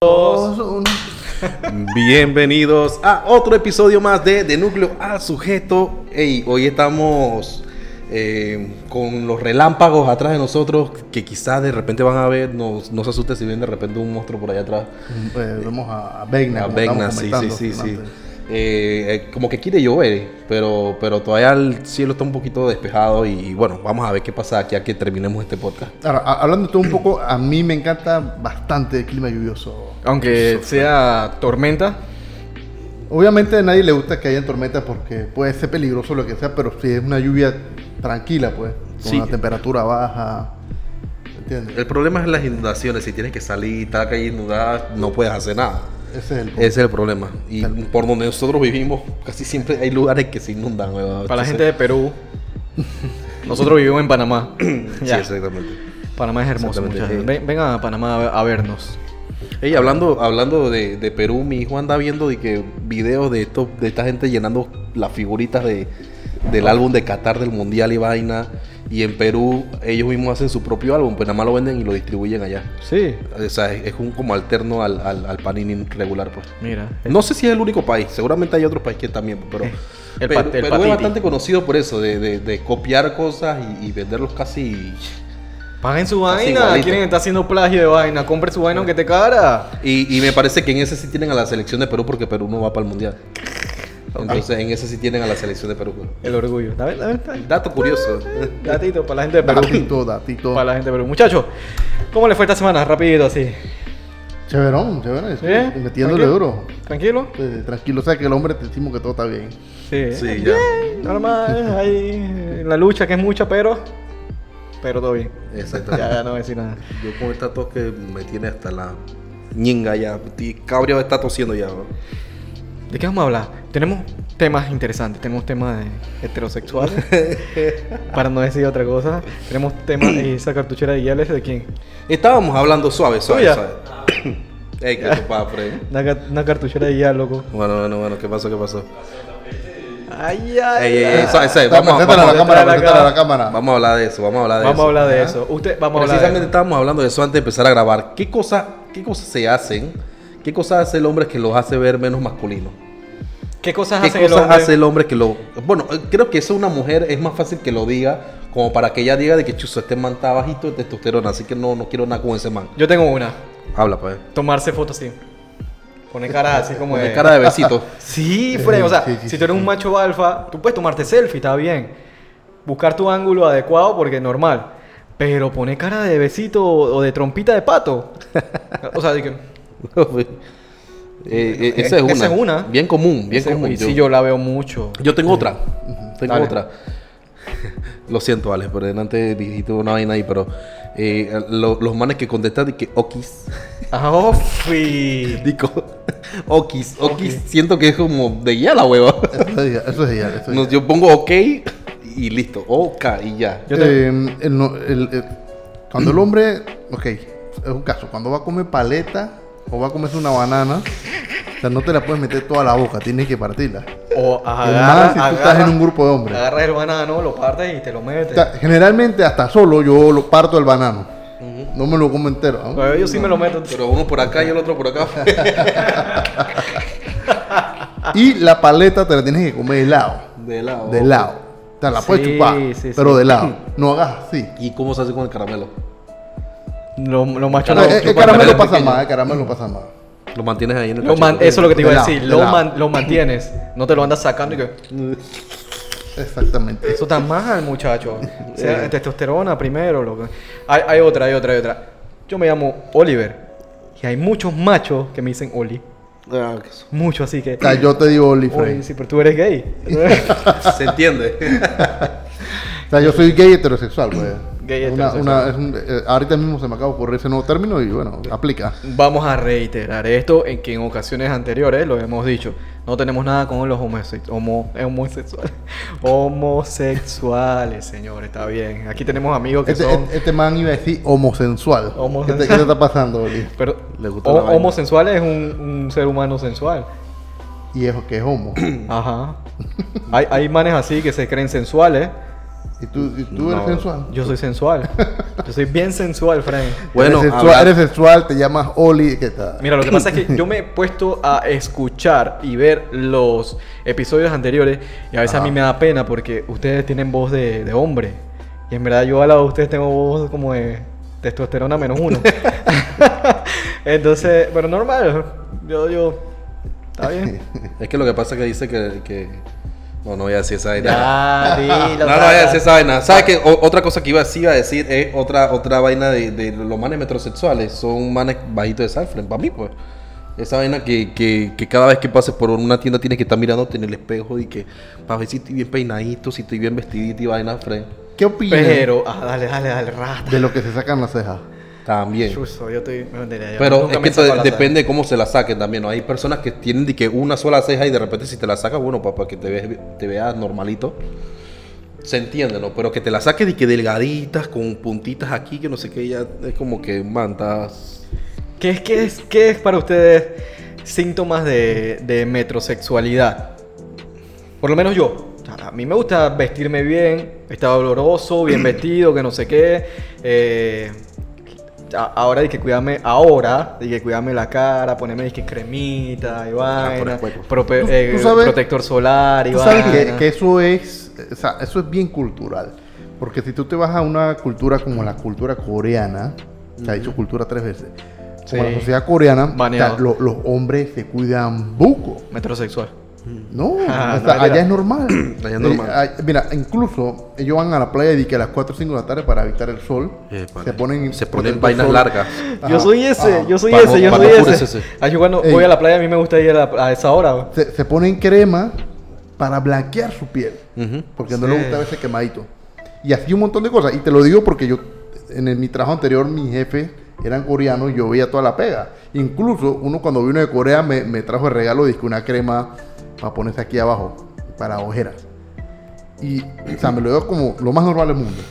Dos, uno. Bienvenidos a otro episodio más de De Núcleo al Sujeto. Ey, hoy estamos eh, con los relámpagos atrás de nosotros que quizás de repente van a ver. No, no se asuste si ven de repente un monstruo por allá atrás. Pues vemos a, a Vecna. A estábamos sí, sí, sí, sí. Eh, eh, como que quiere llover, pero, pero todavía el cielo está un poquito despejado y, bueno, vamos a ver qué pasa aquí a que terminemos este podcast. Ahora, a- hablando de todo un poco, a mí me encanta bastante el clima lluvioso. Aunque sea tormenta, Obviamente a nadie le gusta que haya tormentas porque puede ser peligroso lo que sea, pero si es una lluvia tranquila, pues, con Sí. la temperatura baja, ¿entiendes? El problema es las inundaciones. Si tienes que salir y está la calle inundada, no puedes hacer nada. Ese es el. Ese es el problema. Y por donde nosotros vivimos, casi siempre hay lugares que se inundan. weón. para la gente de Perú, nosotros vivimos en Panamá. Sí, Ya. exactamente. Panamá es hermoso, sí. Ven, vengan a Panamá a ver- a vernos. Ey, hablando, hablando de, de Perú, mi hijo anda viendo de que videos de esto, de esta gente llenando las figuritas de, del álbum de Qatar del Mundial y vaina. Y en Perú ellos mismos hacen su propio álbum, pues nada más lo venden y lo distribuyen allá. Sí. O sea, es, es un como alterno al, al, al Panini regular, pues. Mira. No sé si es el único país, seguramente hay otros países que también, pero Eh, el Perú, pat- el Perú es bastante conocido por eso, de, de- de copiar cosas y, y venderlos casi... Paguen su vaina. Quieren estar haciendo plagio de vaina. Compre su vaina aunque te cara. Y, y me parece que en ese sí tienen a la selección de Perú porque Perú no va para el Mundial. Entonces en ese sí tienen a la selección de Perú. pues. El orgullo. Dame, dame, dame. Dato curioso. Datito para la gente de Perú. Datito, datito. Para la gente de Perú. Muchachos, ¿cómo le fue esta semana? Rapidito así. Chéverón, chéverón. sí, ¿Bien? y Metiéndole ¿Tranquilo? duro. ¿Tranquilo? Eh, tranquilo, o sea que el hombre te decimos que todo está bien. Sí. Sí, ya. Normal. Ahí la lucha que es mucha, pero. Pero todo bien. Exactamente. Ya, ya no voy a decir nada. Yo con esta tos que me tiene hasta la ñinga ya. Y Cabrio está tosiendo ya. ¿no? ¿De qué vamos a hablar? Tenemos temas interesantes. Tenemos temas heterosexuales. para no decir otra cosa. Tenemos temas de esa cartuchera de guiales de quién? Estábamos hablando suave, suave, Tuya. suave. Ey, ¿qué te pasa, Fred? Una, ca- una cartuchera de guial, loco. Bueno, bueno, bueno, ¿qué pasó? ¿Qué pasó? Ay, ay, Ey, ey, suave, suave, Vamos, a- la a- cámara, la preséntale a la cámara. vamos a hablar de eso, vamos a hablar de Vamos a eso. hablar de eso. Usted, vamos a hablar Precisamente de estábamos hablando de eso antes de empezar a grabar. ¿Qué cosas qué cosas se hacen? ¿Qué cosas hace el hombre que los hace ver menos masculinos? ¿Qué cosas ¿Qué hace el cosas hombre? hace el hombre que lo... Bueno, eh, creo que eso una mujer es más fácil que lo diga, como para que ella diga de que chuzo, este man está bajito de testosterona, así que no, no quiero nada con ese man. Yo tengo una. Habla, pues. Tomarse fotos así. Poner cara así como Con de... cara de besito. Sí, Fred, o sea, Sí, sí, si tú eres un macho alfa, tú puedes tomarte selfie, está bien. Buscar tu ángulo adecuado porque es normal. Pero poner cara de besito o o de trompita de pato. O sea, de que... Eh, eh, esa es una. Esa es una. Bien común, bien común. y sí, yo la veo mucho. Yo tengo otra. Tengo Dale. otra. Lo siento, Alex, pero delante dijiste una vaina ahí, pero eh, lo- los manes que contestan de que okis. Ah, fui. Digo, okis, okis. Siento que es como de ya la hueva. Eso es ya, eso es ya, eso es No, ya. yo pongo ok y listo. Ok y ya. Yo te- Eh, el no- el- el- cuando el hombre, ok, es un caso, cuando va a comer paleta o va a comerse una banana, o sea, no te la puedes meter toda la boca, tienes que partirla. O Y más agarra, si tú estás en un grupo de hombres. Agarras el banano, lo partes y te lo O metes. sea, generalmente hasta solo yo lo parto el banano. No me lo como entero. ¿no? Pero yo sí me lo meto. Pero uno por acá y el otro por acá. Y la paleta te la tienes que comer de lado. De lado. De lado. O sea, la puedes Sí, chupar, sí, pero sí. de lado. No hagas así. ¿Y cómo se hace con el caramelo? Lo, lo macho No, lo- el, caramelo pasa pequeño. más, el caramelo pasa más. Lo mantienes ahí en el lo man- eso es lo que te iba a De decir. Lo, man- lo mantienes. No te lo andas sacando y que. Exactamente. Eso está mal, muchacho. O sea, testosterona primero. Lo que... hay, hay otra, hay otra, hay otra. Yo me llamo Oliver. Y hay muchos machos que me dicen Oli. Ah, eso. Muchos, así que. O sea, yo te digo Oli sí, pero tú eres gay. Se entiende. O sea, yo soy gay heterosexual, pues. Gay Una- heterosexual. una- es un- eh, ahorita mismo se me acaba de ocurrir ese nuevo término y bueno, aplica. Vamos a reiterar esto en que en ocasiones anteriores lo hemos dicho. No tenemos nada con los homo- homosexuales. Homosexuales, señor, está bien. Aquí tenemos amigos que Este, son. este- este man iba a decir homosensual. Homosensual. ¿Qué te, qué te está pasando, Oli? Pero Le homosensual es un, un ser humano sensual. Y es que es homo. Ajá. hay, hay manes así que se creen sensuales ¿Y tú, y tú eres No. sensual? Yo soy sensual. Yo soy bien sensual, Frank. Bueno, eres sexual, eres sexual, te llamas Oli, ¿qué tal? Mira, lo que pasa es que yo me he puesto a escuchar y ver los episodios anteriores y a veces a Ajá. mí me da pena porque ustedes tienen voz de, de hombre. Y en verdad yo al lado de ustedes tengo voz como de testosterona menos uno. Entonces, pero normal. Yo, yo... Está bien. Es que lo que pasa es que dice que. que- No, no voy a decir esa vaina. Ya, dilo, No, no voy a decir esa vaina. ¿Sabes qué? O- otra cosa que iba, sí iba a decir es otra, otra vaina de, de los manes metrosexuales. Son manes bajitos de Salfren, para mí, pues. Esa vaina que, que, que cada vez que pases por una tienda tienes que estar mirándote en el espejo y que para ver si estoy bien peinadito, si estoy bien vestidito y vaina, Fred. ¿Qué opinas Pero, ah, dale, dale, dale, rata. de lo que se sacan las cejas? También. Chuzo, yo estoy... me vendería, yo Pero es que depende de cómo se la saquen también, ¿no? Hay personas que tienen de que una sola ceja y de repente si te la sacas, bueno, para que te, ve- te veas normalito. Se entiende, ¿no? Pero que te la saques de que delgaditas, con puntitas aquí, que no sé qué, ya es como que mantas. ¿Qué es, qué es, qué es para ustedes síntomas de, de metrosexualidad? Por lo menos yo. A mí me gusta vestirme bien, estar oloroso, bien vestido, que no sé qué. Eh, ahora hay que cuidarme, ahora hay que cuidarme la cara, ponerme dizque cremita y vaina, prope- Tú- eh, tú sabes- protector solar y Tú sabes que, vaina. que eso es, o sea, eso es bien cultural. Porque si tú te vas a una cultura como la cultura coreana, se ha dicho cultura tres veces, como Sí. la sociedad coreana, Baneado. o sea, lo- los hombres se cuidan buco. Metrosexual. No, Ah, o sea, no, allá es normal. Allá es normal. Eh, ay- mira, incluso ellos van a la playa y que a las 4 o 5 de la tarde para evitar el sol. Eh, se ponen, Se ponen vainas sol. largas. yo soy ese, ajá. yo soy Pa- ese, yo pa- soy pa- ese. ese. Ah, yo cuando Ey. voy a la playa a mí me gusta ir a, la- a esa hora. Se, se ponen crema para blanquear su piel. Porque no le gusta verse quemadito. Y así un montón de cosas. Y te lo digo porque yo, en el- mi trabajo anterior, mis jefes eran coreanos y yo veía toda la pega. Incluso uno cuando vino de Corea me, me trajo de regalo dizque una crema para ponerse aquí abajo, para ojeras. Y, o sea, me lo veo como lo más normal del mundo.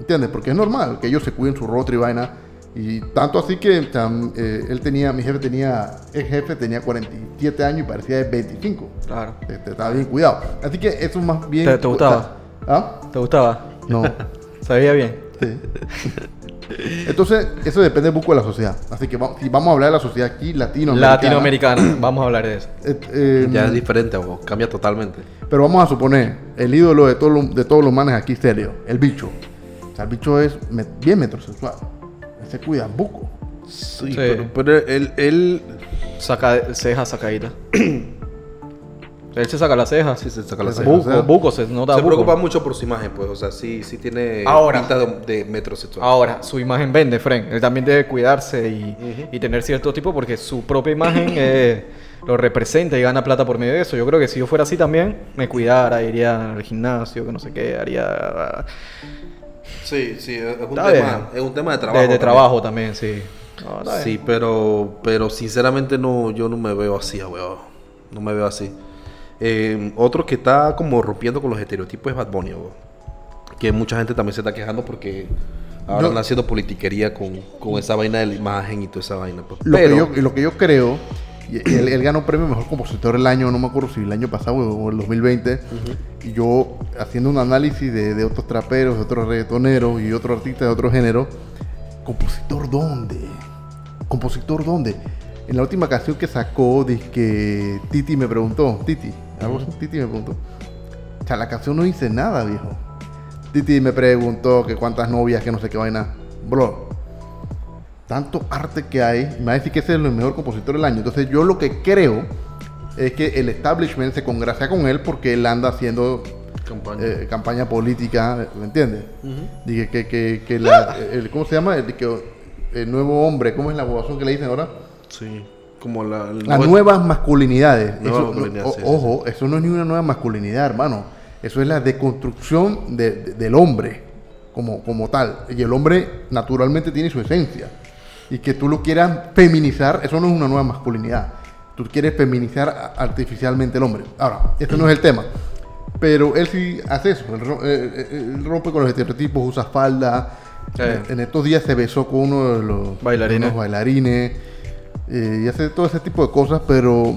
¿Entiendes? Porque es normal que ellos se cuiden su rostro y vaina. Y tanto así que o sea, eh, él tenía, mi jefe tenía, el jefe tenía 47 años y parecía de 25. Claro. Este, estaba bien cuidado. Así que eso es más bien. ¿Te- te gustaba? ¿Ah? ¿Te gustaba? No. ¿Sabía bien? Sí. Entonces, eso depende un poco de la sociedad. Así que vamos, si vamos a hablar de la sociedad aquí latinoamericana. Latinoamericana. Vamos a hablar de eso. eh, eh, Ya es diferente, o cambia totalmente. pero vamos a suponer, el ídolo de, todos los- de todos los manes aquí serio, el bicho. O sea, el bicho es me- bien metrosexual. Él se cuida buco. Sí, Sí. pero, pero él, él Saca ceja sacadita. Él se saca la ceja. sí se saca la Se ceja. saca. Buco, buco, se nota Se buco. preocupa mucho por su imagen, pues, o sea, sí, sí tiene Ahora. pinta de, de metrosexual. Ahora, su imagen vende, Fren. Él también debe cuidarse y, Ujú. y tener cierto tipo porque su propia imagen eh, lo representa y gana plata por medio de eso. Yo creo que si yo fuera así también, me cuidara, iría al gimnasio, que no sé qué, haría... Sí, sí, es un, tema, bien. es un tema de De, trabajo. de también. trabajo también, sí. No, está bien. Sí, pero, pero sinceramente no, yo no me veo así, weón. No me veo así. Eh, otro que está como rompiendo con los estereotipos es Bad Bunny. Que mucha gente también se está quejando porque ahora están haciendo politiquería con, con esa vaina de la imagen y toda esa vaina. pues. Lo, Pero, que yo, lo que yo creo, él, él ganó premio mejor compositor del año, no me acuerdo si el año pasado o el 2020. Y yo haciendo un análisis de, de otros traperos, de otros reggaetoneros y otros artistas de otro género, ¿compositor dónde? ¿Compositor dónde? En la última canción que sacó, que Titi me preguntó, Titi, Titi me preguntó. O sea, la canción no dice nada, viejo. Titi me preguntó que cuántas novias, que no sé qué vaina. Bro, tanto arte que hay, me va a decir que ese es el mejor compositor del año. Entonces yo lo que creo es que el establishment se congracia con él porque él anda haciendo Campaña. eh, campaña política, ¿me entiendes? Dije que, que, que la, el, ¿cómo se llama? El, que, el nuevo hombre, ¿cómo es la abogación que le dicen ahora? Sí, como la... Las nuevas masculinidades. Eso- sí, sí, ojo, eso no es ni una nueva masculinidad, hermano. Eso es la deconstrucción de- de- del hombre como, como tal. Y el hombre naturalmente tiene su esencia. Y que tú lo quieras feminizar, eso no es una nueva masculinidad. Tú quieres feminizar artificialmente el hombre. Ahora, este no es el tema. Pero él sí hace eso. Él, eh, eh, él rompe con los estereotipos, usa falda. Sí. En estos días se besó con uno de los Bailarines. de los bailarines. Eh, y hace todo ese tipo de cosas, pero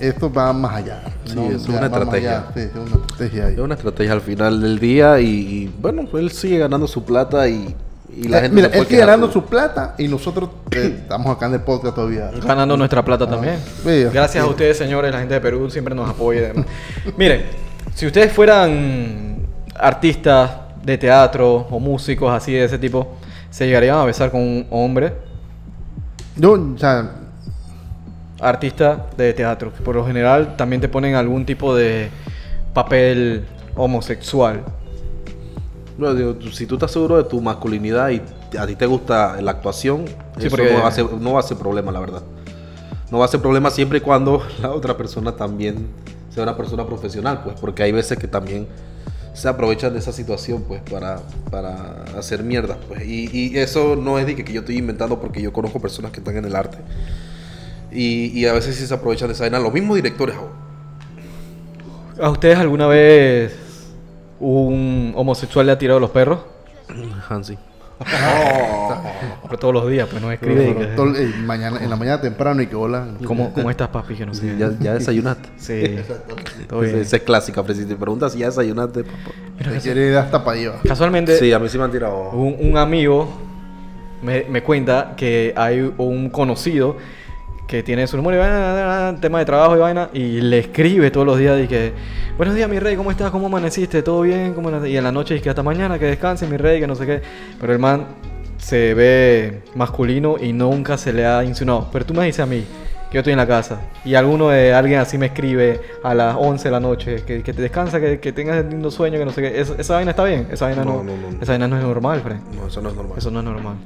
esto va más allá. Sí, ¿no? es una estrategia. Sí, es una estrategia ahí. Es una estrategia al final del día y, y, bueno, él sigue ganando su plata y, y la Eh, gente Mira, él sigue ganando su plata y nosotros eh, estamos acá en el podcast todavía. Ganando nuestra plata también. sí. Gracias a ustedes, señores, la gente de Perú siempre nos apoya. Miren, si ustedes fueran artistas de teatro o músicos así de ese tipo, ¿se llegarían a besar con un hombre? Yo, o sea, Artista de teatro. Por lo general también te ponen algún tipo de papel homosexual. Bueno, digo, tú- si tú estás seguro de tu masculinidad y a ti te gusta la actuación, Sí, eso porque- no, va a ser, no va a ser problema, la verdad. No va a ser problema siempre y cuando la otra persona también sea una persona profesional, pues, porque hay veces que también se aprovechan de esa situación, pues, para, para hacer mierda, pues. Y, y eso no es de que, que yo estoy inventando porque yo conozco personas que están en el arte. Y, y a veces sí se aprovechan de esa vaina. Los mismos directores, ahora. ¿A ustedes alguna vez un homosexual le ha tirado los perros? Hansi. Pero todos los días, pues no escribe. todo- eh, mañana, en la mañana temprano y que hola. ¿Cómo, ¿Cómo estás, papi? Que no sé. Ya, ya desayunaste. Sí, todo bien. Esa es clásica, pero si te preguntas si ya desayunaste, papá. Te quiere dar hasta para llevar. Casualmente, Sí, a mí sí me han tirado. un, un amigo me, me cuenta que hay un conocido que tiene su número y vaina, tema de trabajo y vaina, y le escribe todos los días y que, buenos días mi rey, ¿cómo estás? ¿Cómo amaneciste? ¿Todo bien? ¿Cómo la-?" Y en la noche que hasta mañana, que descanse mi rey, que no sé qué. Pero el man se ve masculino y nunca se le ha insinuado. Pero tú me dices a mí que yo estoy en la casa y alguno de alguien así me escribe a las 11 de la noche que, que te descansa, que, que tengas lindo sueño, que no sé qué. ¿Esa, esa vaina está bien? Esa vaina no, No, no, no, no. Esa vaina no es normal, Fred. No, eso no es normal. Eso no es normal.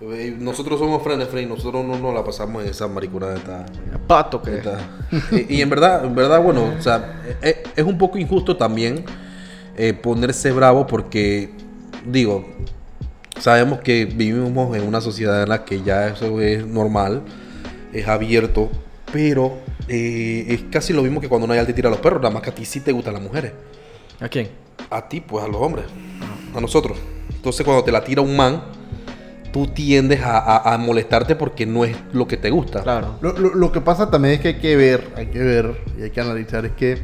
Eh, Nosotros somos frenes, Frey. Nosotros no nos la pasamos en esa maricona de esta. Pato que. esta- y, y en verdad, en verdad, bueno, o sea, es, es un poco injusto también eh, ponerse bravo porque, digo, sabemos que vivimos en una sociedad en la que ya eso es normal, es abierto, pero eh, es casi lo mismo que cuando una ya te tira a los perros, nada más que a ti sí te gustan las mujeres. ¿A quién? A ti, pues a los hombres, a nosotros. Entonces cuando te la tira un man, tú tiendes a, a- a molestarte porque no es lo que te gusta. Claro. Lo, lo- lo que pasa también es que hay que ver, hay que ver y hay que analizar. Es que,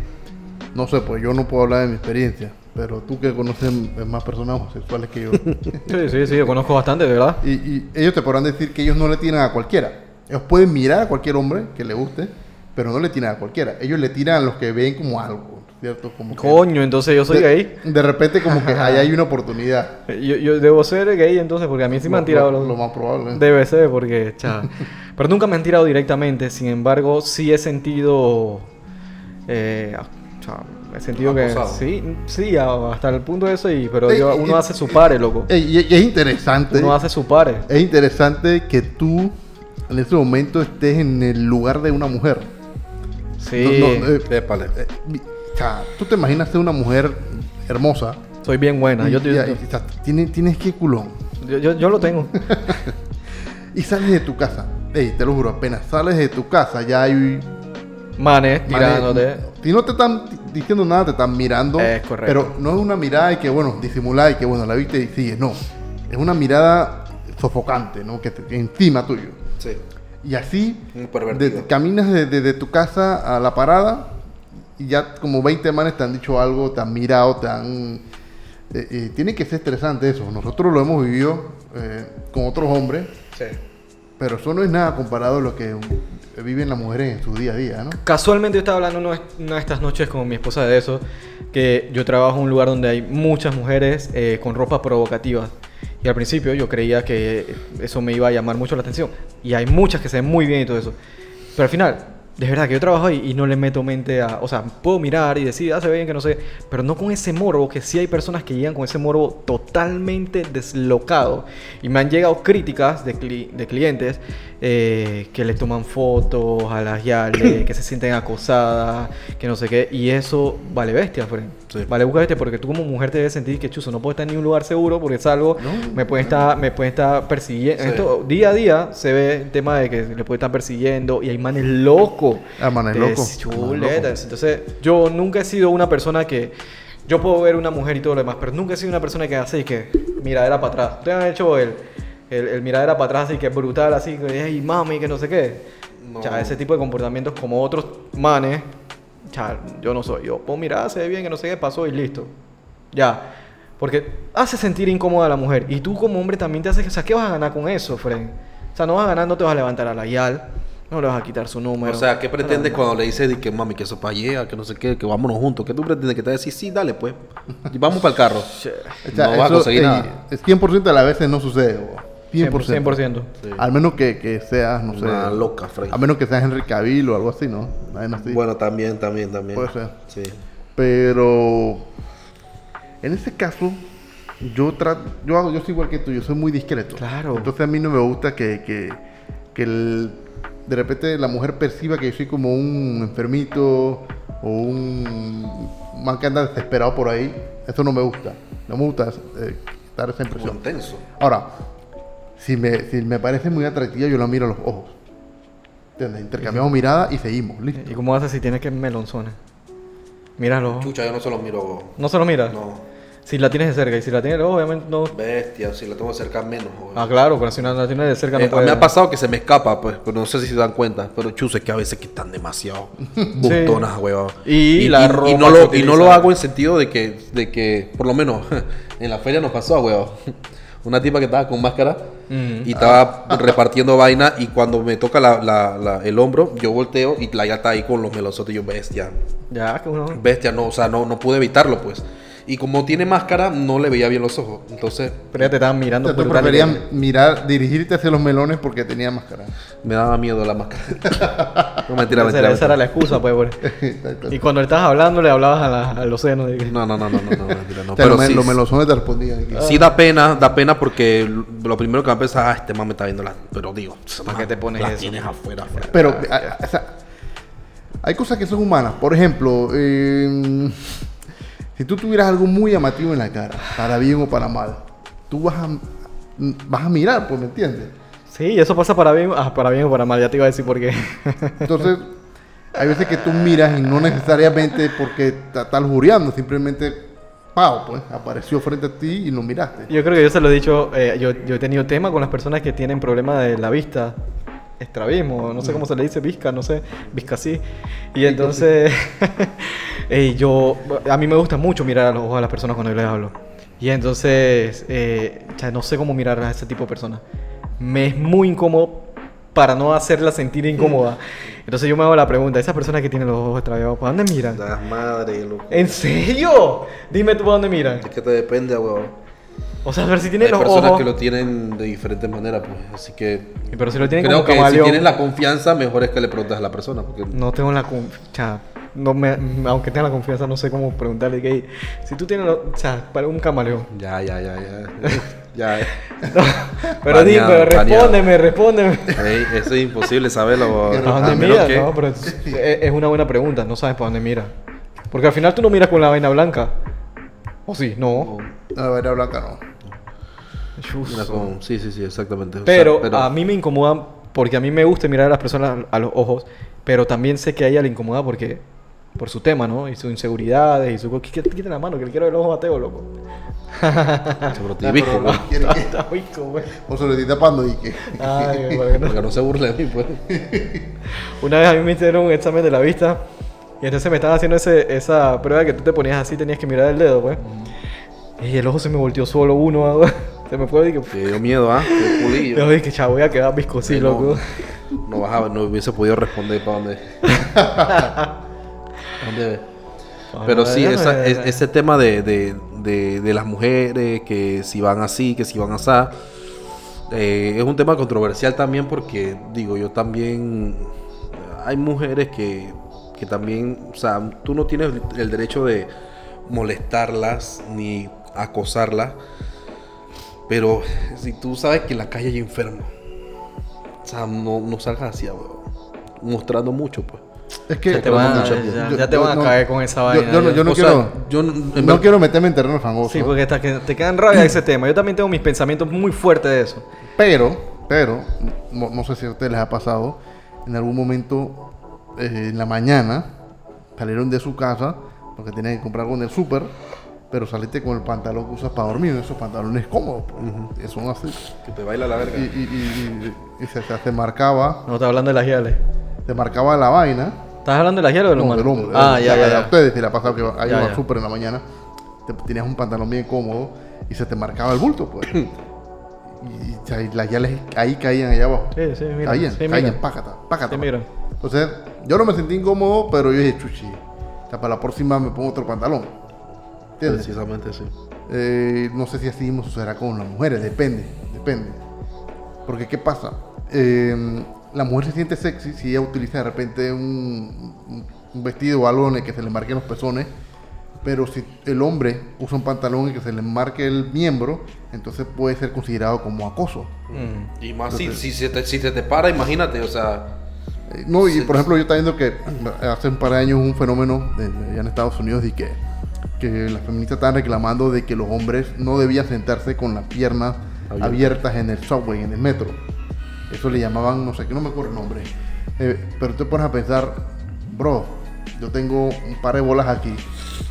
no sé, pues yo no puedo hablar de mi experiencia, pero tú que conoces más personas homosexuales que yo, Sí, sí, sí, yo conozco bastante, de verdad. y, y ellos te podrán decir que ellos no le tiran a cualquiera. Ellos pueden mirar a cualquier hombre que le guste, pero no le tiran a cualquiera. Ellos le tiran a los que ven como algo, ¿cierto? Como que- Coño, entonces yo soy de, gay. De repente como que ahí hay una oportunidad. Yo, yo debo ser gay entonces, porque a mí sí me han tirado lo, los... lo más probable. Debe ser, porque, cha. Pero nunca me han tirado directamente, sin embargo, sí he sentido... Eh, cha, he sentido que... Sí, sí, hasta el punto de eso, y, pero Ey, yo- y- uno hace su pare, loco. Ey, y es interesante. Uno hace su pare. Es interesante que tú en ese momento estés en el lugar de una mujer. Sí, No, no, eh, Sea, tú te imaginas ser una mujer hermosa. soy bien buena. y, Yo, y- yo, y- o sea, tienes, tienes que culón. yo, yo- yo lo tengo. Y sales de tu casa. Ey, te lo juro, apenas sales de tu casa ya hay... Manes tirándote. Si no te están diciendo nada, te están mirando. Es correcto. Pero no es una mirada y que, bueno, disimular y que, bueno, la viste y sigue. No. Es una mirada sofocante, ¿no? Que, te- que encima tuyo. Sí. Y así de- caminas desde de, tu casa a la parada y ya como 20 manes te han dicho algo, te han mirado, te han... eh, eh, tiene que ser estresante eso. Nosotros lo hemos vivido eh, con otros hombres, Sí. pero eso no es nada comparado a lo que viven las mujeres en su día a día, ¿no? Casualmente yo estaba hablando una, una de estas noches con mi esposa de eso, que yo trabajo en un lugar donde hay muchas mujeres eh, con ropa provocativa. Y al principio yo creía que eso me iba a llamar mucho la atención. Y hay muchas que se ven muy bien y todo eso. Pero al final, de verdad que yo trabajo ahí y no le meto mente a... O sea, puedo mirar y decir, ah, se ve bien que no sé. Pero no con ese morbo, que sí hay personas que llegan con ese morbo totalmente deslocado. Y me han llegado críticas de, cli- de clientes eh, que le toman fotos a las yales, que se sienten acosadas, que no sé qué. Y eso vale bestia, Fred. Sí. Vale busca bestia porque tú como mujer te debes sentir que chuzo, no puedo estar en ningún lugar seguro porque salgo, me pueden estar, me pueden estar persiguiendo. Sí. Esto día a día se ve el tema de que le pueden estar persiguiendo y hay manes locos. Ah, manes locos, chuletas. Entonces, yo nunca he sido una persona que. Yo puedo ver una mujer y todo lo demás, pero nunca he sido una persona que hace y que miradera para atrás. Ustedes han hecho el, el, el miradera para atrás y que es brutal, así que, hey, mami, que no sé qué. O sea, ese tipo de comportamientos como otros manes, o sea, yo no soy. Yo puedo mirar, se ve bien, que no sé qué pasó y listo. Ya. Porque hace sentir incómoda a la mujer. Y tú como hombre también te haces... O sea, ¿qué vas a ganar con eso, Fren? O sea, no vas a ganar, no te vas a levantar a la YAL. No le vas a quitar su número. O sea, ¿qué pretendes No, cuando le dices que mami, que eso para allá, que no sé qué, que vámonos juntos? ¿Qué tú pretendes? Que te decir, sí, dale pues. Y vamos para el carro. O sea, No vas a conseguir ey, nada. Es 100% de las veces no sucede, bo. 100%. 100%. Sí. Al menos que, que seas, no sé. Una loca, Frey. A menos que seas Henry Cavill o algo así, ¿no? Así. Bueno, también, también, también. Puede ser. Sí. Pero en ese caso, yo trato, yo hago, yo soy igual que tú, yo soy muy discreto. Claro. Entonces a mí no me gusta que, que, que el- de repente la mujer perciba que yo soy como un enfermito o un man que anda desesperado por ahí. Eso no me gusta. No me gusta eh, dar esa Como impresión. intenso. Ahora, si me, si me parece muy atractiva, yo la miro a los ojos. ¿Entiendes? Intercambiamos mirada y seguimos. Listo. ¿Y cómo haces si tienes que melonzones? Míralo. Chucha, yo no se lo miro. No se lo miras. No. Si la tienes de cerca y si la tienes, obviamente no. Bestia, si la tengo cerca menos. Ah, claro, pero si no la tienes de cerca Eh, no puede. me ha pasado que se me escapa, pues, pero no sé si se dan cuenta. Pero chuzo, es que a veces que están demasiado bustonas, huevón. Y la ropa no que lo, y no lo hago en sentido de que, de que, por lo menos, en la feria nos pasó, huevón. Una tipa que estaba con máscara Mm. y estaba repartiendo vaina y cuando me toca la- la- la- el hombro, yo volteo y la ya está ahí con los melosotes y yo, bestia. Ya, que uno. Bestia, no, o sea, no, no pude evitarlo, pues. Y como tiene máscara, no le veía bien los ojos. Entonces, Pero ya te estaban O mirando sea, tú brutal. preferías mirar, dirigirte hacia los melones porque tenía máscara. me daba miedo la máscara. no, mentira, Esa mentira. era, esa era la excusa, pues, por- Y cuando le estabas hablando, le hablabas a, la, a los senos. de que- No, no, no, no, no, no, mentira, no. O sea, Pero los, me- sí, los melosones te respondían. aquí. sí da pena, da pena porque lo primero que va a pensar, ah, este man me está viendo la... Pero digo, ¿Para qué te pones la eso? tienes afuera, afuera. Pero, a- a- o sea, hay cosas que son humanas. Por ejemplo, eh, si tú tuvieras algo muy llamativo en la cara, para bien o para mal, tú vas a, vas a mirar, pues, ¿me entiendes? Sí, eso pasa para bien, ah, para bien o para mal. Ya te iba a decir por qué. Entonces, hay veces que tú miras y no necesariamente porque estás lujureando, simplemente, pao, pues, apareció frente a ti y lo miraste. Yo creo que yo se lo he dicho, eh, yo, yo he tenido tema con las personas que tienen problemas de la vista, estrabismo, no sé cómo se le dice, visca, no sé, visca sí. Y entonces, eh, yo, a mí me gusta mucho mirar a los ojos a las personas cuando yo les hablo. Y entonces, eh, ya no sé cómo mirar a ese tipo de personas. Me es muy incómodo para no hacerla sentir incómoda. Entonces yo me hago la pregunta, esa persona que tiene los ojos extraviados, ¿para dónde miran? La madre, loco. ¿En serio? Dime tú para dónde miran. Es que te depende, weón. O sea, a ver si tiene Hay los personas ojos. que lo tienen de diferentes maneras, pues. Así que... Pero si lo tienen Creo como que si tienes la confianza, mejor es que le preguntes a la persona. Porque No tengo la confianza. No me, aunque tenga la confianza, no sé cómo preguntarle que si tú tienes, lo- o sea, para un camaleón. Ya, ya, ya, ya. ya. No, pero dime, Baneado, respóndeme, respóndeme. Ey, eso es imposible saberlo. ¿Para dónde mira? que- No, pero es, es- es una buena pregunta. No sabes para dónde mira. Porque al final tú no miras con la vaina blanca. ¿O sí? No. La vaina blanca no. Con- Sí, sí, sí, exactamente. O sea, Pero, a mí me incomoda porque a mí me gusta mirar a las personas a los ojos, pero también sé que a ella le incomoda porque por su tema, ¿no? Y sus inseguridades y su quita, quita la mano que le quiero el ojo a Mateo, loco. Sobre ti, ¿viste? pero- ¿Quiere que- Está rico, güey. O se lo estoy tapando y que. Ay, güey, no- Para que no se burle de mí, pues. Una vez a mí me hicieron un examen de la vista y entonces me estaban haciendo ese, esa prueba que tú te ponías así, tenías que mirar el dedo, pues. Y el ojo se me volteó solo uno, güey. se me fue y que... Te dio miedo, ¿ah? Qué culillo. Yo dije, chavo, voy a quedar viscosí, no. loco. No bajaba, no hubiese podido responder para dónde. ¿Dónde? Pero sí, esa- es- ese tema de, de, de, de las mujeres, que si van así, que si van así, eh, es un tema controversial también porque, digo, yo también, hay mujeres que, que también, o sea, tú no tienes el derecho de molestarlas ni acosarlas, pero si tú sabes que en la calle hay enfermo, o sea, no, no salgas así, weón, mostrando mucho, pues. Es que. Ya te van ya- yo- ya te yo van a no- caer con esa vaina, Yo, no- ya. yo no O sea, quiero. no quiero meterme en terreno fangoso. Sí, porque hasta que te quedan rabia ese tema. Yo también tengo mis pensamientos muy fuertes de eso. Pero, pero, no, no sé si a ustedes les ha pasado, en algún momento eh, en la mañana salieron de su casa porque tenían que comprar algo en el súper, pero saliste con el pantalón que usas para dormir, esos pantalones cómodos, pues, que son así. Que te baila la verga. Y, y- y- y- y se, se, se marcaba, No está hablando de las hiales. te marcaba la vaina. ¿Estás hablando de la hielo o del No, humano? del hombre. Ah, ya, ya, ustedes si la pasaba que hay ya. súper en la mañana, te, tenías un pantalón bien cómodo y se te marcaba el bulto, pues. y, las yales ahí caían allá abajo. Sí, sí, mira. caían, sí, caían, mira. pácata, pácata. Sí, mira. Entonces, yo no me sentí incómodo, pero yo dije, chuchi, o sea, para la próxima me pongo otro pantalón. ¿Entiendes? Precisamente sí. Eh, no sé si así mismo sucederá con las mujeres, depende, depende. Porque, ¿qué pasa? Eh, la mujer se siente sexy si ella utiliza de repente un, vestido o algo en el que se le marquen los pezones, pero si el hombre usa un pantalón en el que se le marque el miembro, entonces puede ser considerado como acoso. Mm. Y más si, si, se te, si se te para, imagínate, o sea. No, y Sí. por ejemplo, yo estaba viendo que hace un par de años un fenómeno allá en Estados Unidos de que, que las feministas estaban reclamando de que los hombres no debían sentarse con las piernas Abiertas. abiertas en el subway, en el metro. Eso le llamaban, no sé, que no me acuerdo el nombre. Eh, pero te pones a pensar, bro, yo tengo un par de bolas aquí,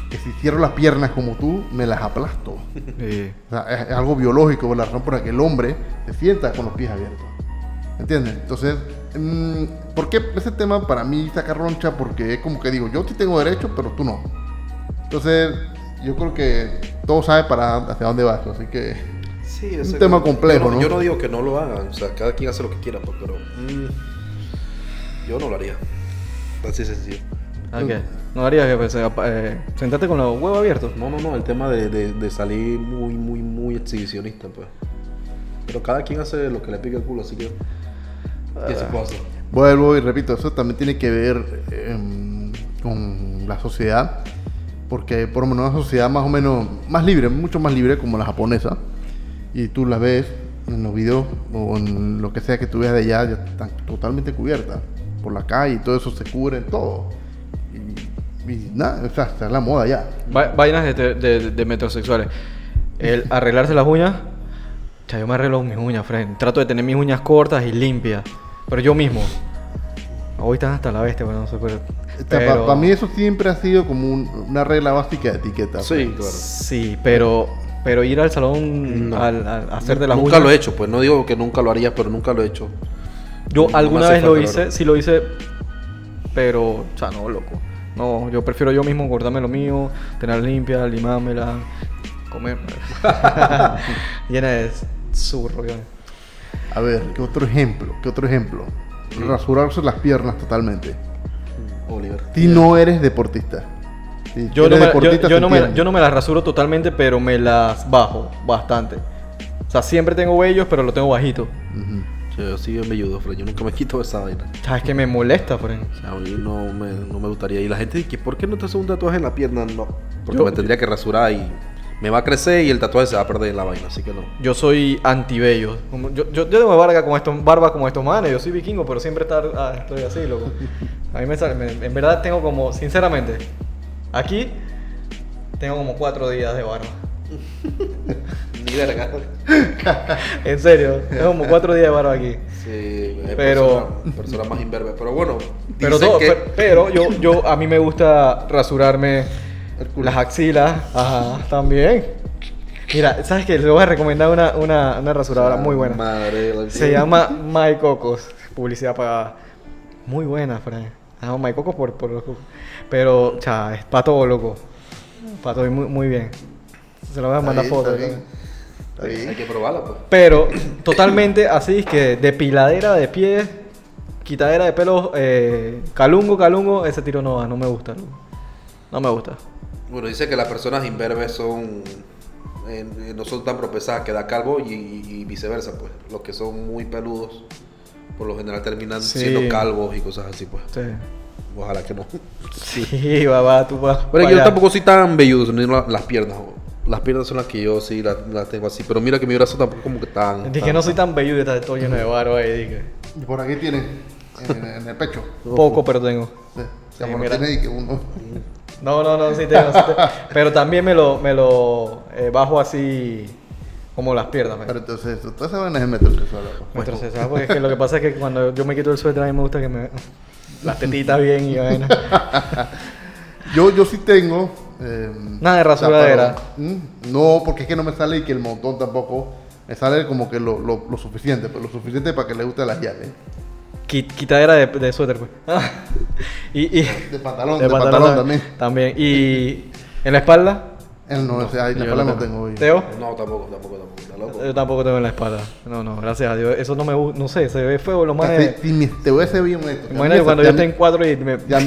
que si cierro las piernas como tú, me las aplasto. Sí. O sea, es, es algo biológico, la razón por la que el hombre se sienta con los pies abiertos. ¿Entiendes? Entonces, ¿por qué ese tema para mí saca roncha? Porque es como que digo, yo sí tengo derecho, pero tú no. Entonces, yo creo que todo sabe para hacia dónde va eso, así que... Sí, Un tema complejo, yo no, ¿no? Yo no digo que no lo hagan, o sea, cada quien hace lo que quiera, pues, pero. mm, yo no lo haría. Así sencillo. ¿A qué? ¿No harías que pues, eh, sentarte con los huevos abiertos? No, no, no, el tema de, de, de salir muy, muy, muy exhibicionista, pues. Pero cada quien hace lo que le pique el culo, así que. ¿Qué se puede hacer? Vuelvo y repito, eso también tiene que ver em, con la sociedad, porque por lo menos una sociedad más o menos más libre, mucho más libre como la japonesa, y tú la ves en los videos o en lo que sea que tú veas de allá, ya están totalmente cubiertas por la calle y todo eso se cubre todo. Y, y nada, o sea, está la moda ya. Va- vainas de, de- de metrosexuales. El arreglarse las uñas. Yo me arreglo mis uñas, friend. Trato de tener mis uñas cortas y limpias. Pero yo mismo. Hoy están hasta la bestia, bueno, no sé, pero... Para pero- mí eso siempre ha sido como un- una regla básica de etiqueta. Sí, claro. Sí, pero... Pero ir al salón No. al, al hacerte las nunca uñas... lo he hecho, pues no digo que nunca lo haría, pero nunca lo he hecho. Yo No alguna vez lo hice, sí lo hice, pero, o sea, no, loco. No, yo prefiero yo mismo cortarme lo mío, tener limpia, limármela, comer. Llena de zurro. Yo. A ver, ¿qué otro ejemplo? ¿Qué otro ejemplo? Rasurarse las piernas totalmente. Oliver. Si no eres deportista. Si Yo, no me, deportista, yo, yo se no me, entiende. yo no me las rasuro totalmente, pero me las bajo bastante. O sea, siempre tengo vellos, pero lo tengo bajito. Yo sí me ayudo, Fred. Yo nunca me quito esa vaina. ¿Sabes que me molesta, friend? O sea, a mí no me, no me gustaría. Y la gente dice, ¿por qué no te haces un tatuaje en la pierna? No. Porque Yo- me tendría que rasurar y me va a crecer y el tatuaje se va a perder la vaina. Así que no. Yo soy anti-bello. Yo, yo, yo tengo barba como, estos, barba como estos manes. Yo soy vikingo, pero siempre estar, ah, estoy así, loco. A mí me sale... me- en verdad tengo como... Sinceramente, aquí tengo como cuatro días de barba. Ni verga. En serio, tengo como cuatro días de barba aquí. Sí, hay Pero- persona más imberbe. Pero bueno. Pero, todo- que- pero yo, yo, a mí me gusta rasurarme las axilas. Ajá, también. Mira, ¿sabes qué? Le voy a recomendar una, una, una rasuradora muy buena. Madre, Se llama My Cocos. Publicidad pagada. Muy buena, Fran. Ah, My Cocos por, por los cocos. Pero, cha, es para todo, loco. Para todo, y muy, muy bien. Se lo voy a Está mandar bien, fotos. está bien. Está Hay que probarla, pues. Pero, totalmente así, es que depiladera de pies, quitadera de pelos, eh, calungo, calungo, ese tiro no va, no me gusta. loco. No me gusta. Bueno, dice que las personas imberbes son. eh, no son tan propensadas a quedar calvo y, y viceversa, pues. Los que son muy peludos, por lo general terminan Sí. siendo calvos y cosas así, pues. Sí. Ojalá que no. Sí, va, tú vas. Pero yo tampoco soy tan velludo, ni la- las piernas. Las piernas son las que yo sí las, las tengo así. Pero mira que mi brazo tampoco como que tan. Dije, tan- no soy tan bello y está todo lleno de barba ahí, dije. Y por aquí tiene, en, en el pecho. Poco, pero tengo. Sí. O sea, Sí, por mira. tiene y que uno. No, no, no, sí tengo, sí tengo. Pero también me lo, me lo eh, bajo así como las piernas. me- Pero entonces, toda esa vaina es el metrosexual. porque es que lo que pasa es que cuando yo me quito el suéter a mí me gusta que me... Las tetitas bien y vaina. Yo, yo sí tengo. eh, Nada de rasuradera. mm, No, porque es que no me sale y que el montón tampoco. Me sale como que lo, lo, lo suficiente, pero lo suficiente para que le guste las yales. Qui- Quitadera de, de suéter, pues. y, y, De pantalón, de, pantalón, también. También. Y en la espalda, no, o sea, ahí yo la espalda lo no tengo hoy. Teo. No, tampoco, tampoco, tampoco. Está loco. Yo tampoco tengo en la espalda. No, no, gracias a Dios. Eso no me gusta. No sé, se ve feo los O sea, manes. si- si me- te voy a ser bien honesto. Imagínate cuando yo esté en cuadro y me. Ya,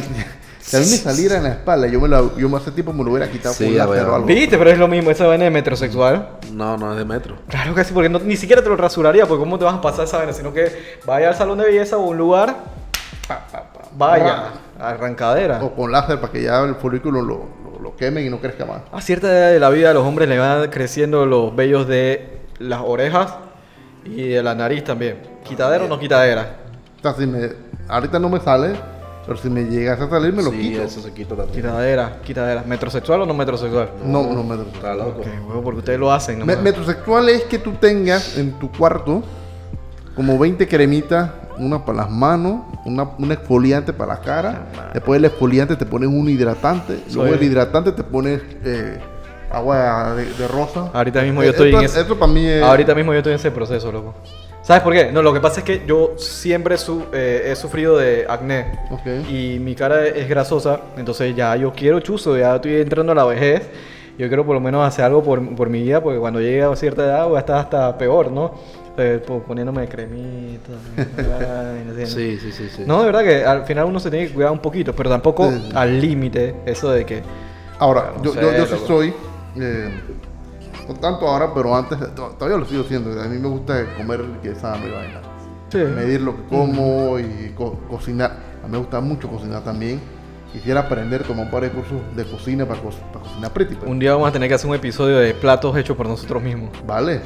si a mí me saliera en la espalda, yo me la, yo me hace tiempo me lo hubiera quitado Sí, con a láser o algo. ¿Viste? Pero es lo mismo, esa vaina de metrosexual. No, no es de metro. Claro que sí, porque no- ni siquiera te lo rasuraría, porque ¿cómo te vas a pasar esa vaina? Sino que vaya al salón de belleza o un lugar, Pa, pa, pa. vaya, arrancadera. O con láser para que ya el folículo lo, lo, lo quemen y no crezca más. A cierta edad de la vida a los hombres le van creciendo los vellos de las orejas y de la nariz también. ¿Quitadera o no quitadera? O sea, si me, ahorita no me sale, pero si me llegase a salir, me lo sí, quito. eso se quita también. Quitadera, quitadera. ¿Metrosexual o no metrosexual? No, no, me Está loco. Huevo, porque ustedes lo hacen. ¿no? Me- metrosexual es que tú tengas en tu cuarto como 20 cremitas, una para las manos, una, un exfoliante para la cara, después del exfoliante te pones un hidratante, luego Soy- el hidratante te pones eh, agua de, de rosa. Ahorita mismo Eh, yo estoy esto, en es- ese... esto para mí es... Ahorita mismo yo estoy en ese proceso, loco. ¿Sabes por qué? No, lo que pasa es que yo siempre su- eh, he sufrido de acné. Ok. Y mi cara es grasosa, entonces ya yo quiero chuzo, ya estoy entrando a la vejez. Yo quiero por lo menos hacer algo por, por mi vida, porque cuando llegue a cierta edad voy a estar hasta peor, ¿no? Eh, po- poniéndome cremita. Sí, sí, sí, sí. No, de verdad que al final uno se tiene que cuidar un poquito, pero tampoco Sí. al límite, eso de que... Ahora, No yo, sé, yo, yo sí soy, eh, no tanto ahora, pero antes, to- todavía lo sigo siendo. A mí me gusta comer que sano y vaina. Sí. Medir lo que como y co- cocinar. A mí me gusta mucho cocinar también. Quisiera aprender, tomar un par de cursos de cocina para, co- para cocinar pretty. pues. Un día vamos a tener que hacer un episodio de platos hechos por nosotros mismos. Vale.